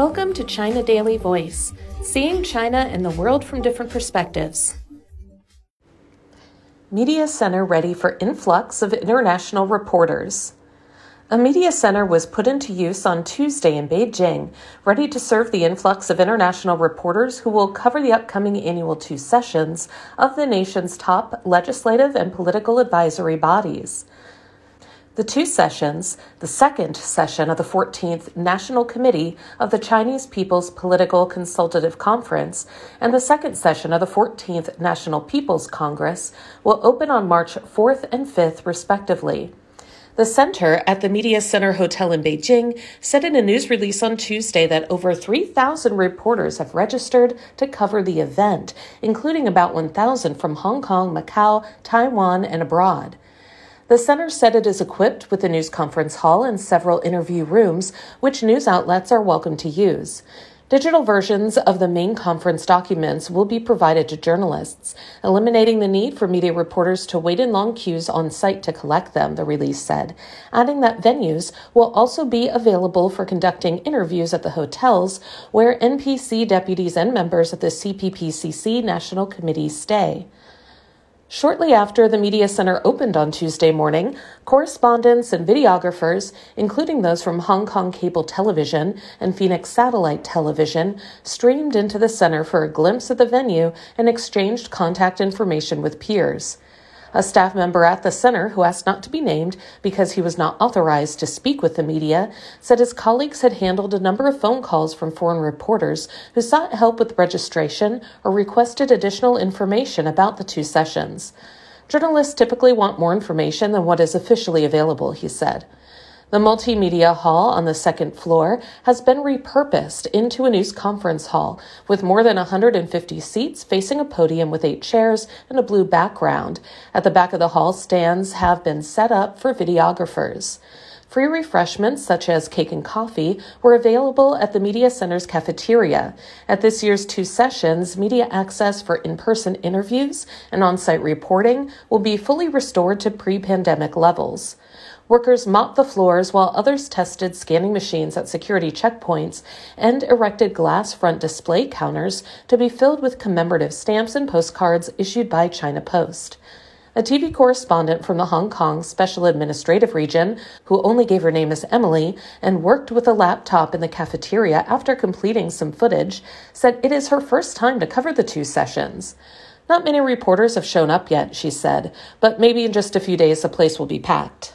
Welcome to China Daily Voice, seeing China and the world from different perspectives. Media Center ready for influx of international reporters. A media center was put into use on Tuesday in Beijing, ready to serve the influx of international reporters who will cover the upcoming annual two sessions of the nation's top legislative and political advisory bodies. The two sessions, the second session of the 14th National Committee of the Chinese People's Political Consultative Conference, and the second session of the 14th National People's Congress, will open on March 4th and 5th, respectively. The center at the Media Center Hotel in Beijing said in a news release on Tuesday that over 3,000 reporters have registered to cover the event, including about 1,000 from Hong Kong, Macau, Taiwan, and abroad. The center said it is equipped with a news conference hall and several interview rooms, which news outlets are welcome to use. Digital versions of the main conference documents will be provided to journalists, eliminating the need for media reporters to wait in long queues on site to collect them, the release said, adding that venues will also be available for conducting interviews at the hotels where NPC deputies and members of the CPPCC National Committee stay. Shortly after the Media Center opened on Tuesday morning, correspondents and videographers, including those from Hong Kong Cable Television and Phoenix Satellite Television, streamed into the center for a glimpse of the venue and exchanged contact information with peers. A staff member at the center, who asked not to be named because he was not authorized to speak with the media, said his colleagues had handled a number of phone calls from foreign reporters who sought help with registration or requested additional information about the two sessions. Journalists typically want more information than what is officially available, he said. The multimedia hall on the second floor has been repurposed into a news conference hall with more than 150 seats facing a podium with eight chairs and a blue background. At the back of the hall, stands have been set up for videographers. Free refreshments such as cake and coffee were available at the Media Center's cafeteria. At this year's two sessions, media access for in person interviews and on site reporting will be fully restored to pre pandemic levels. Workers mopped the floors while others tested scanning machines at security checkpoints and erected glass front display counters to be filled with commemorative stamps and postcards issued by China Post. A TV correspondent from the Hong Kong Special Administrative Region, who only gave her name as Emily and worked with a laptop in the cafeteria after completing some footage, said it is her first time to cover the two sessions. Not many reporters have shown up yet, she said, but maybe in just a few days the place will be packed.